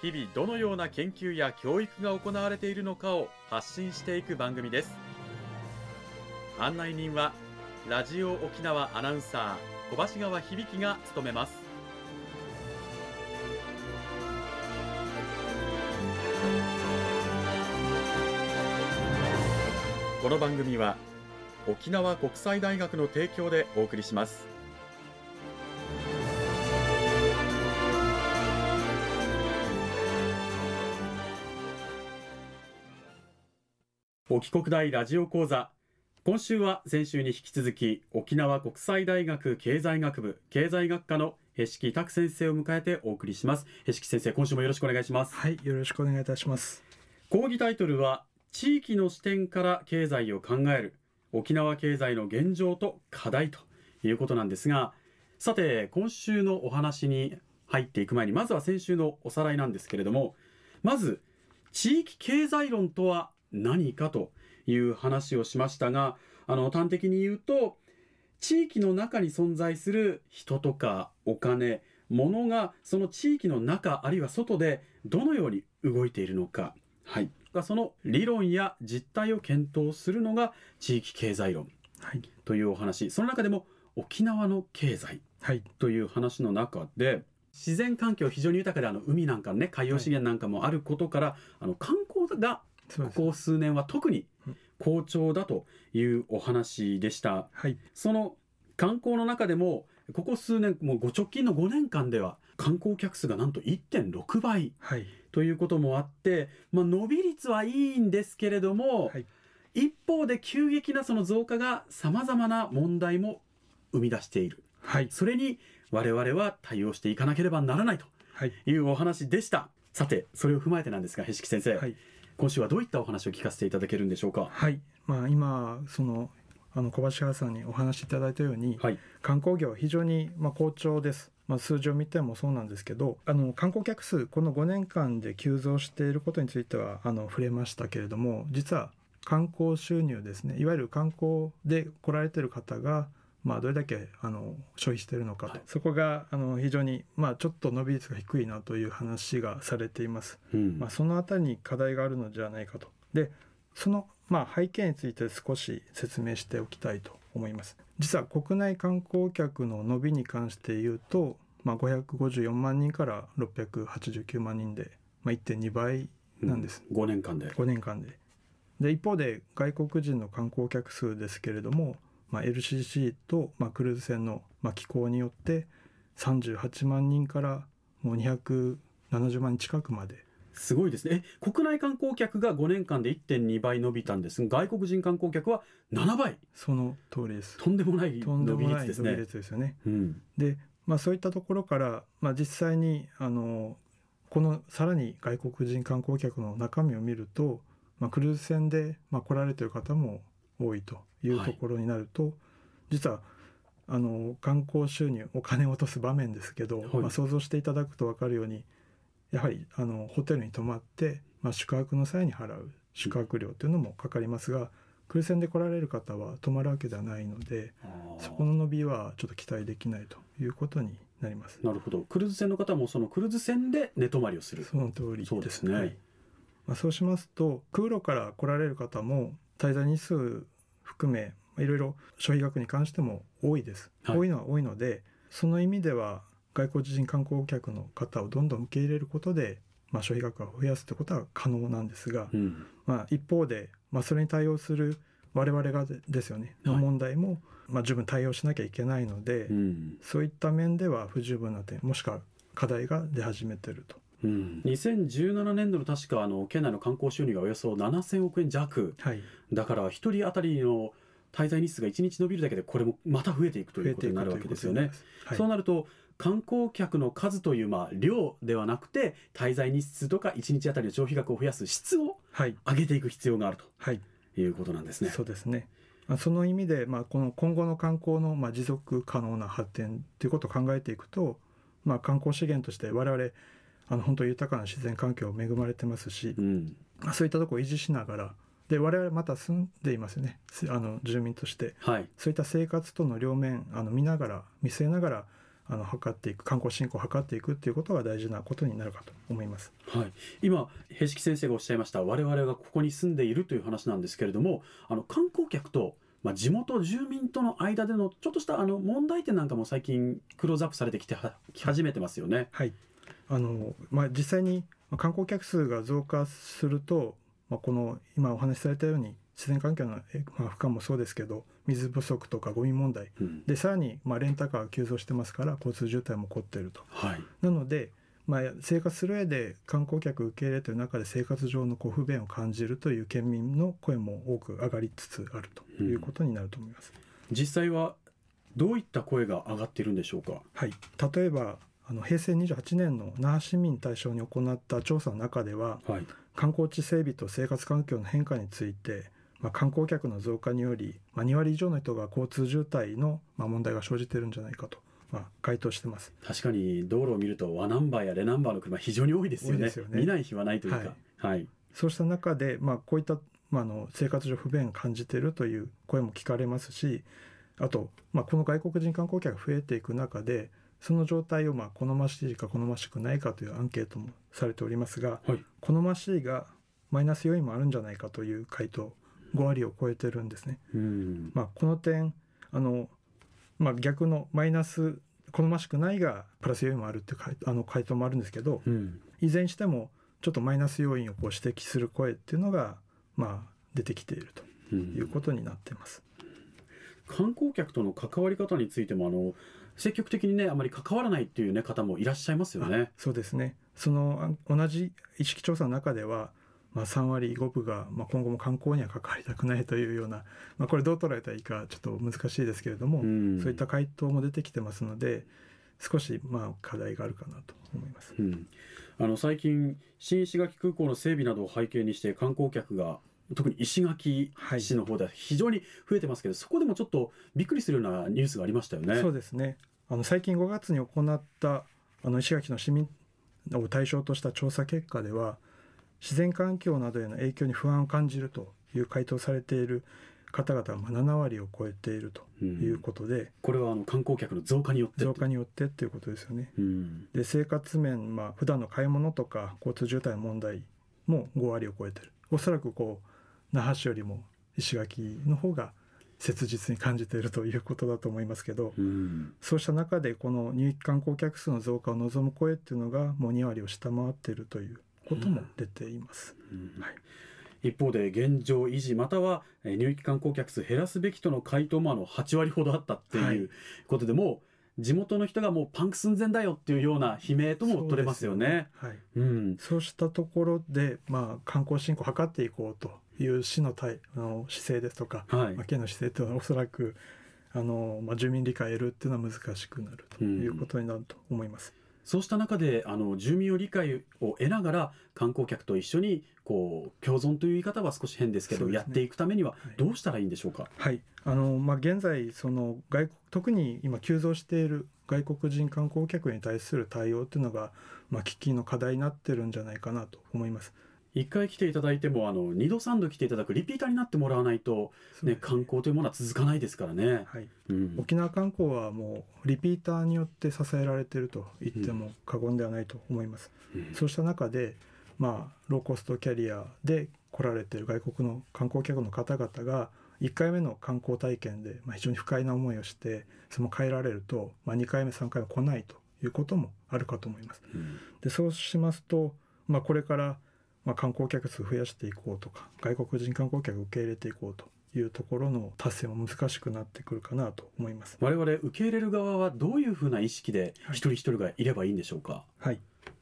日々どのような研究や教育が行われているのかを発信していく番組です。案内人はラジオ沖縄アナウンサー小橋川響が務めます。この番組は沖縄国際大学の提供でお送りします。沖国大ラジオ講座。今週は先週に引き続き沖縄国際大学経済学部経済学科のへしき拓先生を迎えてお送りします。へしき先生今週もよろしくお願いします。はいよろしくお願いいたします。講義タイトルは地域の視点から経済を考える沖縄経済の現状と課題ということなんですがさて今週のお話に入っていく前にまずは先週のおさらいなんですけれどもまず地域経済論とは何かという話をしましたがあの端的に言うと地域の中に存在する人とかお金物がその地域の中あるいは外でどのように動いているのか、はい、その理論や実態を検討するのが地域経済論というお話。その中でも沖縄の経済という話の中で、自然環境非常に豊かであの海なんかね海洋資源なんかもあることから、あの観光がここ数年は特に好調だというお話でした。はい、その観光の中でもここ数年もう直近の5年間では観光客数がなんと1.6倍ということもあって、まあ、伸び率はいいんですけれども、はい、一方で急激なその増加がさまざまな問題も生み出している、はい、それに我々は対応していかなければならないとい。うお話でした。さてそれを踏まえてなんですがへしき先生、はい、今週はどういったお話を聞かせていただけるんでしょうか？はい、まあ、今そのあの小橋原さんにお話しいただいたように、はい、観光業非常にまあ好調です。まあ、数字を見てもそうなんですけどあの観光客数この5年間で急増していることについてはあの触れましたけれども実は観光収入ですねいわゆる観光で来られてる方がまあ、どれだけあの消費しているのかと、はい、そこがあの非常に、まあ、ちょっと伸び率が低いなという話がされています、うん、まあ、そのあたりに課題があるのではないかと。でその、まあ、背景について少し説明しておきたいと思います。実は国内観光客の伸びに関して言うと、まあ、554万人から689万人で、まあ、1.2倍なんです、うん、5年間で。5年間で。で一方で外国人の観光客数ですけれども、まあ、LCC と、まあ、クルーズ船の、まあ、気候によって38万人からもう270万人近くまですごいですね。え、国内観光客が5年間で1.2倍伸びたんですが、外国人観光客は7倍。その通りです。とんでもない伸び率ですね。ですよね。うん、で、まあそういったところから、まあ実際に、あの、このさらに外国人観光客の中身を見ると、まあ、クルーズ船で、まあ、来られてる方も多いというところになると、はい、実はあの観光収入お金を落とす場面ですけど、はい、まあ、想像していただくと分かるようにやはりあのホテルに泊まって、まあ、宿泊の際に払う宿泊料というのもかかりますが、クルーズ船で来られる方は泊まるわけではないのでそこの伸びはちょっと期待できないということになります。なるほど。クルーズ船の方もそのクルーズ船で寝泊まりをする。その通りそうですね、はい、まあ、そうしますと空路から来られる方も滞在日数含めいろいろ消費額に関しても多いです、はい、多いのは多いのでその意味では外国人観光客の方をどんどん受け入れることで、まあ、消費額を増やすということは可能なんですが、うん、まあ、一方で、まあ、それに対応する我々がですよねの問題も、まあ、十分対応しなきゃいけないので、うん、そういった面では不十分な点もしくは課題が出始めてると。うん、2017年度の確かあの県内の観光収入がおよそ7000億円弱、はい、だから1人当たりの滞在日数が1日延びるだけでこれもまた増えていくということになるわけですよね。はい、そうなると観光客の数というまあ量ではなくて滞在日数とか1日あたりの消費額を増やす質を上げていく必要があると、はい、いうことなんですね。そうですね。その意味で、まあ、この今後の観光のまあ持続可能な発展ということを考えていくと、まあ、観光資源として我々あの本当豊かな自然環境恵まれてますし、うん、まあ、そういったところを維持しながらで我々また住んでいますよねあの住民として、はい、そういった生活との両面あの見ながら見据えながらあの測っていく観光振興を図っていくっていうことが大事なことになるかと思います。はい、今平敷先生がおっしゃいました我々がここに住んでいるという話なんですけれどもあの観光客とまあ、地元住民との間でのちょっとしたあの問題点なんかも最近クローズアップされてきてき始めてますよね。はいあのまあ、実際に観光客数が増加すると、まあ、この今お話しされたように自然環境の、まあ、負荷もそうですけど水不足とかゴミ問題、うん、でさらに、まあ、レンタカーが急増してますから交通渋滞も起こっていると。はい、なのでまあ、生活する上で観光客受け入れという中で生活上のこう不便を感じるという県民の声も多く上がりつつあるということになると思います。うん、実際はどういった声が上がっているんでしょうか？はい、例えばあの平成28年の那覇市民対象に行った調査の中では、はい、観光地整備と生活環境の変化について、まあ、観光客の増加により、まあ、2割以上の人が交通渋滞の、まあ、問題が生じているんじゃないかとまあ、回答してます。確かに道路を見ると和ナンバーやレナンバーの車非常に多いですよね、ね、見ない日はないというか、はい、はい、そうした中で、まあ、こういった、まあ、の生活上不便を感じているという声も聞かれますしあと、まあ、この外国人観光客が増えていく中でその状態をまあ好ましいか好ましくないかというアンケートもされておりますが、はい、好ましいがマイナス要因もあるんじゃないかという回答5割を超えてるんですね。まあ、この点あのまあ、逆のマイナス好ましくないがプラス要因もあるっていうあの回答もあるんですけど、うん、いずれにしてもちょっとマイナス要因をこう指摘する声っていうのが、まあ、出てきているということになっています。うん、観光客との関わり方についてもあの積極的にねあまり関わらないっていう、ね、方もいらっしゃいますよね。そうですね。その同じ意識調査の中ではまあ、3割5分が、まあ、今後も観光には関わりたくないというような、まあ、これどう捉えたらいいかちょっと難しいですけれども、うん、そういった回答も出てきてますので少しまあ課題があるかなと思います、うん、あの最近新石垣空港の整備などを背景にして観光客が特に石垣市の方では非常に増えてますけど、はい、そこでもちょっとびっくりするようなニュースがありましたよね。そうですね。あの最近5月に行ったあの石垣の市民を対象とした調査結果では自然環境などへの影響に不安を感じるという回答されている方々は7割を超えているということで、うん、これはあの観光客の増加によって増加によってっていうことですよね。うん、で生活面、まあ普段の買い物とか交通渋滞の問題も5割を超えてる。おそらくこう那覇市よりも石垣の方が切実に感じているということだと思いますけど、うん、そうした中でこの入域観光客数の増加を望む声っていうのがもう2割を下回っているということも出ています。はい。一方で現状維持または入域観光客数減らすべきとの回答もあの8割ほどあったっていうことで、はい、もう地元の人がもうパンク寸前だよっていうような悲鳴とも取れますよね。そう、ね、はい、うん、そうしたところで、まあ、観光振興を図っていこうという市の対あの姿勢ですとか、はいまあ、県の姿勢というのはおそらくあの、まあ、住民理解を得るっていうのは難しくなるということになると思います。うんそうした中であの住民を理解を得ながら観光客と一緒にこう共存という言い方は少し変ですけど、ね、やっていくためにはどうしたらいいんでしょうか？はい、あのまあ現在その外国特に今急増している外国人観光客に対する対応というのがまあ喫緊の課題になってるんじゃないかなと思います。1回来ていただいてもあの2度3度来ていただくリピーターになってもらわないと、ね、ね観光というものは続かないですからね、はい。うん、沖縄観光はもうリピーターによって支えられていると言っても過言ではないと思います、うん、そうした中で、まあ、ローコストキャリアで来られている外国の観光客の方々が1回目の観光体験で、まあ、非常に不快な思いをしてその帰られると、まあ、2回目3回目来ないということもあるかと思います。うん、でそうしますと、まあ、これからまあ、観光客数増やしていこうとか外国人観光客受け入れていこうというところの達成も難しくなってくるかなと思います。我々受け入れる側はどういうふうな意識で一人一人がいればいいんでしょうか？はい、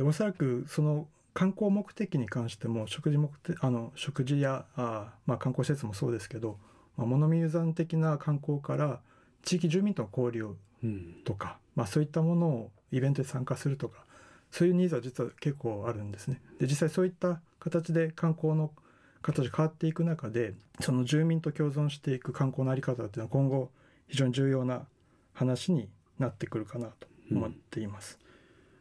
おそらくその観光目的に関しても食事目的あの食事やあ、まあ、観光施設もそうですけどまあ、物見遊山的な観光から地域住民との交流とか、うん、まあ、そういったものをイベントに参加するとかそういうニーズは実は結構あるんですね。で実際そういった形で観光の形変わっていく中でその住民と共存していく観光の在り方っていうのは今後非常に重要な話になってくるかなと思っています。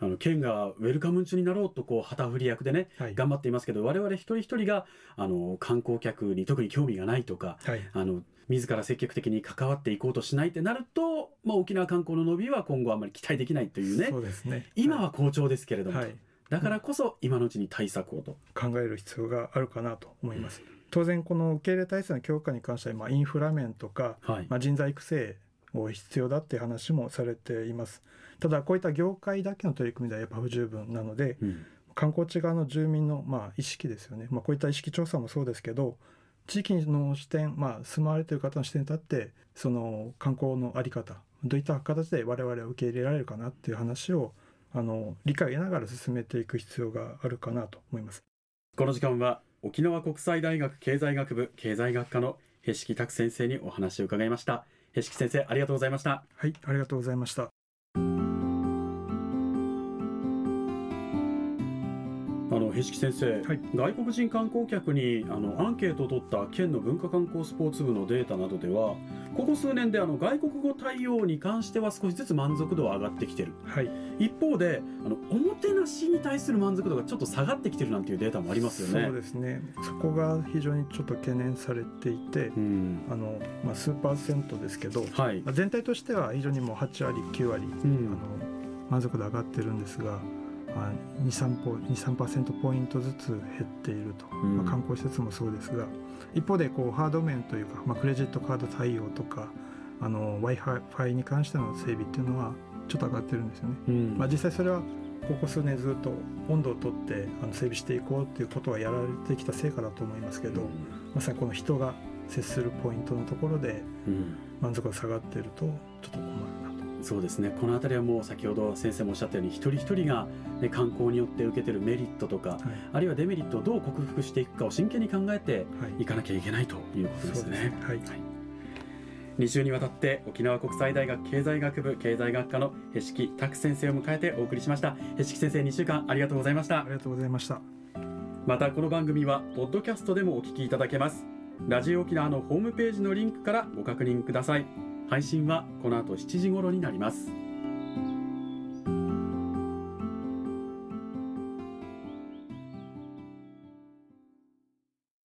うん、あの県がウェルカム中になろうとこう旗振り役でね、はい、頑張っていますけど我々一人一人があの観光客に特に興味がないとか、はい、あの自ら積極的に関わっていこうとしないってなると、まあ、沖縄観光の伸びは今後あまり期待できないというね。そうですね。今は好調ですけれども、はい、だからこそ今のうちに対策をと。考える必要があるかなと思います。うん、当然この受け入れ体制の強化に関しては、まあ、インフラ面とか、はい、まあ、人材育成を必要だっていう話もされています。ただこういった業界だけの取り組みではやっぱ不十分なので、うん、観光地側の住民のまあ意識ですよね、まあ、こういった意識調査もそうですけど地域の視点、まあ、住まわれている方の視点に立ってその観光の在り方どういった形で我々は受け入れられるかなっていう話をあの理解を得ながら進めていく必要があるかなと思います。この時間は沖縄国際大学経済学部経済学科のへしき拓先生にお話を伺いました。へしき先生ありがとうございました。はいありがとうございました。あの、へしき先生、はい、外国人観光客にあのアンケートを取った県の文化観光スポーツ部のデータなどではここ数年であの外国語対応に関しては少しずつ満足度は上がってきてる、はい、一方であのおもてなしに対する満足度がちょっと下がってきてるなんていうデータもありますよね。そうですね。そこが非常にちょっと懸念されていて、うん、あのまあ、数パーセントですけど、はい、全体としては非常にもう8割9割、うん、あの満足度上がってるんですが。まあ、23%ポイントずつ減っていると、うん、まあ、観光施設もそうですが一方でこうハード面というか、まあ、クレジットカード対応とか w i f i に関しての整備っていうのはちょっと上がってるんですよね。うん、まあ、実際それはここ数年ずっと温度をとってあの整備していこうっていうことはやられてきた成果だと思いますけど、うん、まさにこの人が接するポイントのところで満足が下がっているとちょっと困るそうですね。この辺りはもう先ほど先生もおっしゃったように一人一人が、ね、観光によって受けてるメリットとか、はい、あるいはデメリットをどう克服していくかを真剣に考えてい。かなきゃいけないということですね。はい、2週にわたって沖縄国際大学経済学部経済学科のへしき拓先生を迎えてお送りしました。へしき先生2週間ありがとうございました。ありがとうございました。またこの番組はポッドキャストでもお聞きいただけます。ラジオ沖縄のホームページのリンクからご確認ください配信はこの後7時頃になります。